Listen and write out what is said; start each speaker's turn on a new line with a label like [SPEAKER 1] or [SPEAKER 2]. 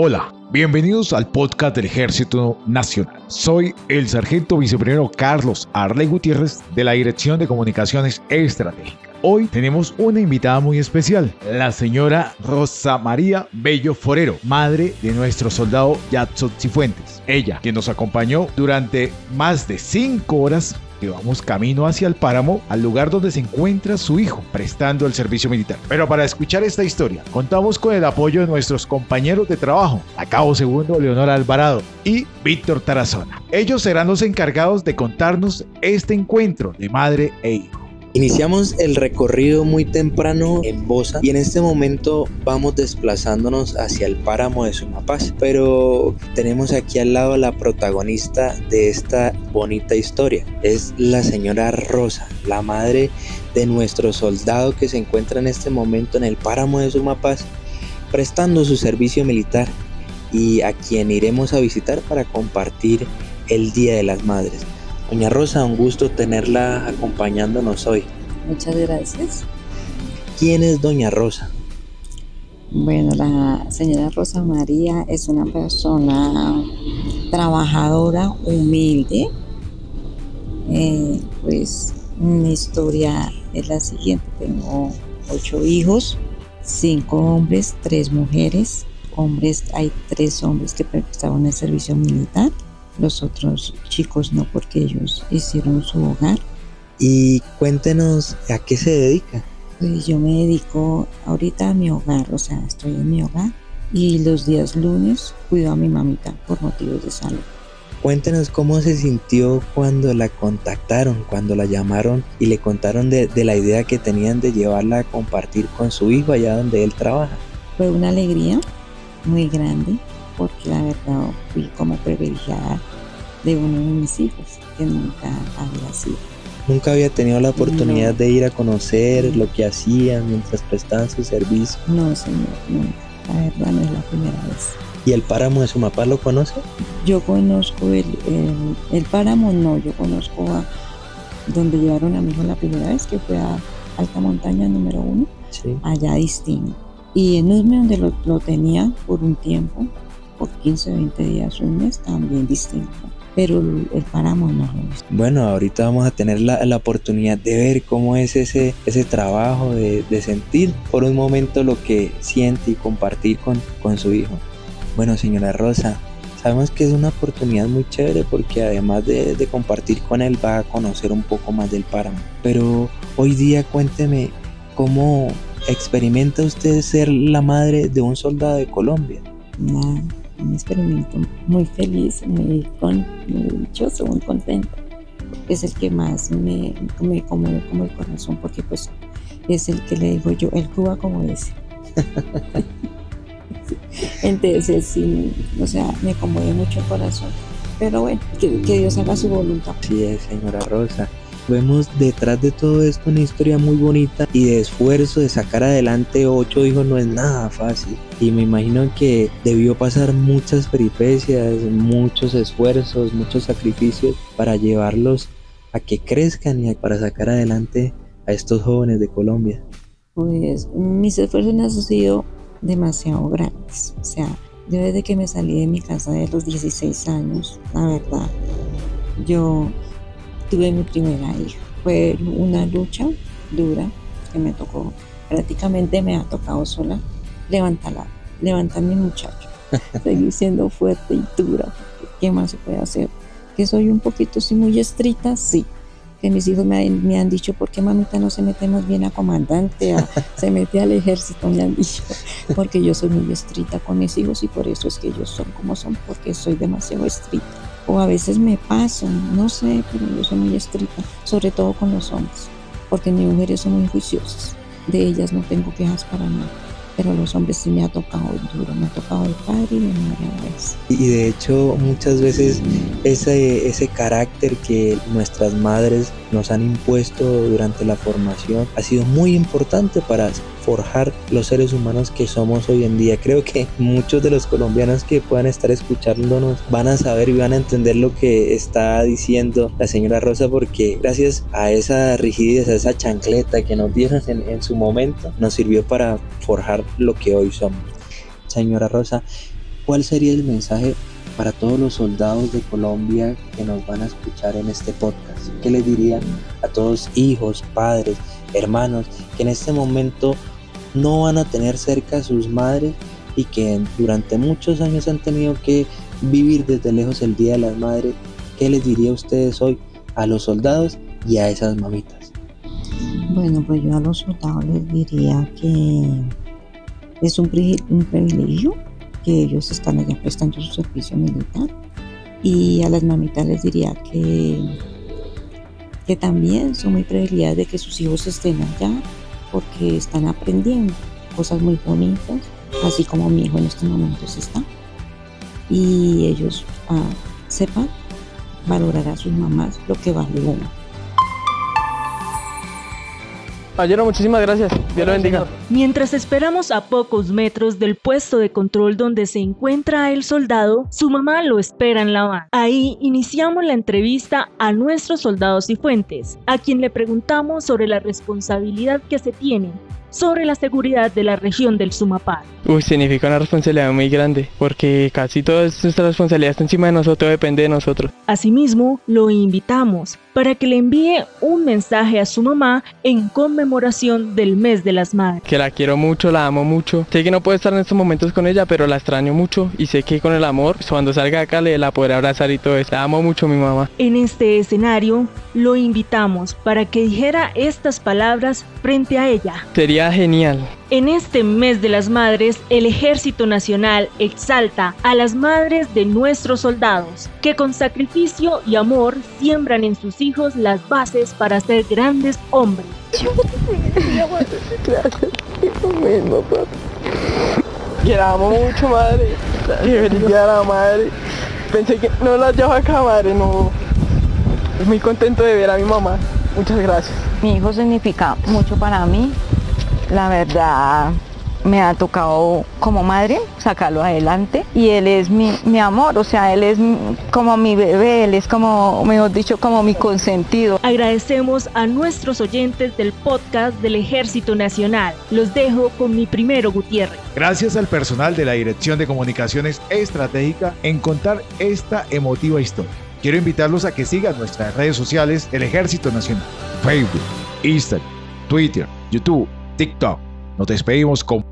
[SPEAKER 1] Hola, bienvenidos al podcast del Ejército Nacional. Soy el sargento viceprimero Carlos Arley Gutiérrez de la Dirección de Comunicaciones Estratégicas. Hoy tenemos una invitada muy especial, la señora Rosa María Bello Forero, madre de nuestro soldado Yatso Cifuentes. Ella, quien nos acompañó durante más de cinco horas que vamos camino hacia el páramo, al lugar donde se encuentra su hijo, prestando el servicio militar. Pero para escuchar esta historia, contamos con el apoyo de nuestros compañeros de trabajo, a cabo segundo Leonor Alvarado y Víctor Tarazona. Ellos serán los encargados de contarnos este encuentro de madre e hijo.
[SPEAKER 2] Iniciamos el recorrido muy temprano en Bosa y en este momento vamos desplazándonos hacia el páramo de Sumapaz. Pero tenemos aquí al lado a la protagonista de esta bonita historia. Es la señora Rosa, la madre de nuestro soldado que se encuentra en este momento en el páramo de Sumapaz prestando su servicio militar y a quien iremos a visitar para compartir el Día de las Madres. Doña Rosa, un gusto tenerla acompañándonos hoy.
[SPEAKER 3] Muchas gracias.
[SPEAKER 2] ¿Quién es Doña Rosa?
[SPEAKER 3] Bueno, la señora Rosa María es una persona trabajadora, humilde. Eh, pues mi historia es la siguiente. Tengo ocho hijos, cinco hombres, tres mujeres. Hombres, hay tres hombres que prestaban el servicio militar los otros chicos no, porque ellos hicieron su hogar.
[SPEAKER 2] Y cuéntenos a qué se dedica.
[SPEAKER 3] Pues yo me dedico ahorita a mi hogar, o sea, estoy en mi hogar y los días lunes cuido a mi mamita por motivos de salud.
[SPEAKER 2] Cuéntenos cómo se sintió cuando la contactaron, cuando la llamaron y le contaron de, de, la idea que tenían de llevarla a compartir con su hijo allá donde él trabaja.
[SPEAKER 3] Fue una alegría muy grande porque la verdad fui como privilegiada de uno de mis hijos que nunca había sido.
[SPEAKER 2] Nunca había tenido la oportunidad de ir a conocer lo que hacían mientras prestaban su servicio.
[SPEAKER 3] No, señor, nunca. La verdad no es la primera vez.
[SPEAKER 2] ¿Y el páramo de Sumapaz lo conoce?
[SPEAKER 3] Yo conozco el, el, páramo, no, yo conozco a donde llevaron a mi hijo la primera vez, que fue a Alta Montaña número uno, allá distinto. Y en Usme, donde lo, lo tenía por un tiempo, por 15, 20 días, un mes, también distinto. Pero el páramo no
[SPEAKER 2] Bueno, ahorita vamos a tener la, la, oportunidad de ver cómo es ese, ese trabajo, de, de, sentir por un momento lo que siente y compartir con, con su hijo. Bueno, señora Rosa, sabemos que es una oportunidad muy chévere porque además de, de compartir con él va a conocer un poco más del páramo. Pero hoy día cuénteme cómo experimenta usted ser la madre de un soldado de Colombia.
[SPEAKER 3] No, un experimento muy feliz, muy, con, muy dichoso, muy contento. Es el que más me, me conmueve como el corazón porque pues es el que le digo yo, el Cuba como ese. Entonces sí, o sea, me conmueve mucho el corazón. Pero bueno, que, que Dios haga su voluntad.
[SPEAKER 2] Sí, es, señora Rosa. Vemos detrás de todo esto una historia muy bonita y de esfuerzo de sacar adelante ocho hijos no es nada fácil. Y me imagino que debió pasar muchas peripecias, muchos esfuerzos, muchos sacrificios para llevarlos a que crezcan y para sacar adelante a estos jóvenes de Colombia.
[SPEAKER 3] Pues mis esfuerzos han sido demasiado grandes. O sea, yo desde que me salí de mi casa de los 16 años, la verdad, yo tuve mi primera hija. Fue una lucha dura que me tocó, prácticamente me ha tocado sola levantarla, levantar mi muchacho, seguir siendo fuerte y dura. ¿Qué más se puede hacer? Que soy un poquito, sí, muy estricta, sí. Que mis hijos me, me, han dicho, ¿por qué mamita no se mete más bien a comandante, se mete al ejército? Me han dicho, porque yo soy muy estricta con mis hijos y por eso es que ellos son como son, porque soy demasiado estricta o a veces me paso, no sé, pero yo soy muy estricta, sobre todo con los hombres, porque mis mujeres son muy juiciosas, de ellas no tengo quejas para nada, pero los hombres sí me ha tocado duro, me ha tocado el padre y de madre a veces.
[SPEAKER 2] Y de hecho muchas veces ese, ese carácter que nuestras madres nos han impuesto durante la formación ha sido muy importante para forjar los seres humanos que somos hoy en día. Creo que muchos de los colombianos que puedan estar escuchándonos van a saber y van a entender lo que está diciendo la señora Rosa porque gracias a esa rigidez, a esa chancleta que nos dieron en, en su momento, nos sirvió para forjar lo que hoy somos. Señora Rosa, ¿cuál sería el mensaje para todos los soldados de Colombia que nos van a escuchar en este podcast? ¿Qué les diría a todos hijos, padres, hermanos que en este momento no van a tener cerca a sus madres y que durante muchos años han tenido que vivir desde lejos el Día de las Madres? ¿Qué les diría a ustedes hoy a los soldados y a esas mamitas?
[SPEAKER 3] Bueno, pues yo a los soldados les diría que es un, privilegio que ellos están allá prestando su servicio militar. Y a las mamitas les diría que, que también son muy privilegiadas de que sus hijos estén allá porque están aprendiendo cosas muy bonitas, así como mi hijo en estos momentos está. Y ellos ah, sepan valorar a sus mamás lo que vale uno.
[SPEAKER 4] Caballero, muchísimas gracias. Dios lo bendiga.
[SPEAKER 5] Mientras esperamos a pocos metros del puesto de control donde se encuentra el soldado, su mamá lo espera en la van. Ahí iniciamos la entrevista a nuestros soldados y fuentes, a quien le preguntamos sobre la responsabilidad que se tiene sobre la seguridad de la región del Sumapar.
[SPEAKER 4] Uy, significa una responsabilidad muy grande, porque casi toda nuestra responsabilidad está encima de nosotros, depende de nosotros.
[SPEAKER 5] Asimismo, lo invitamos para que le envíe un mensaje a su mamá en conmemoración del mes de las madres.
[SPEAKER 4] Que la quiero mucho, la amo mucho. Sé que no puedo estar en estos momentos con ella, pero la extraño mucho y sé que con el amor, cuando salga acá, le la podré abrazar y todo eso. La amo mucho, mi mamá.
[SPEAKER 5] En este escenario, lo invitamos para que dijera estas palabras frente a ella.
[SPEAKER 4] Sería genial.
[SPEAKER 5] En este mes de las madres, el Ejército Nacional exalta a las madres de nuestros soldados, que con sacrificio y amor siembran en sus hijos las bases para ser grandes hombres.
[SPEAKER 4] Gracias. Que la amo mucho, madre. Que a la madre. Pensé que no la llevo acá, madre, no. Muy contento de ver a mi mamá. Muchas gracias.
[SPEAKER 6] Mi hijo significa mucho para mí. La verdad, me ha tocado como madre sacarlo adelante y él es mi, mi, amor, o sea, él es como mi bebé, él es como, mejor dicho, como mi consentido.
[SPEAKER 5] Agradecemos a nuestros oyentes del podcast del Ejército Nacional. Los dejo con mi primero Gutiérrez.
[SPEAKER 1] Gracias al personal de la Dirección de Comunicaciones Estratégica en contar esta emotiva historia. Quiero invitarlos a que sigan nuestras redes sociales del Ejército Nacional, Facebook, Instagram, Twitter, YouTube, TikTok. Nos despedimos con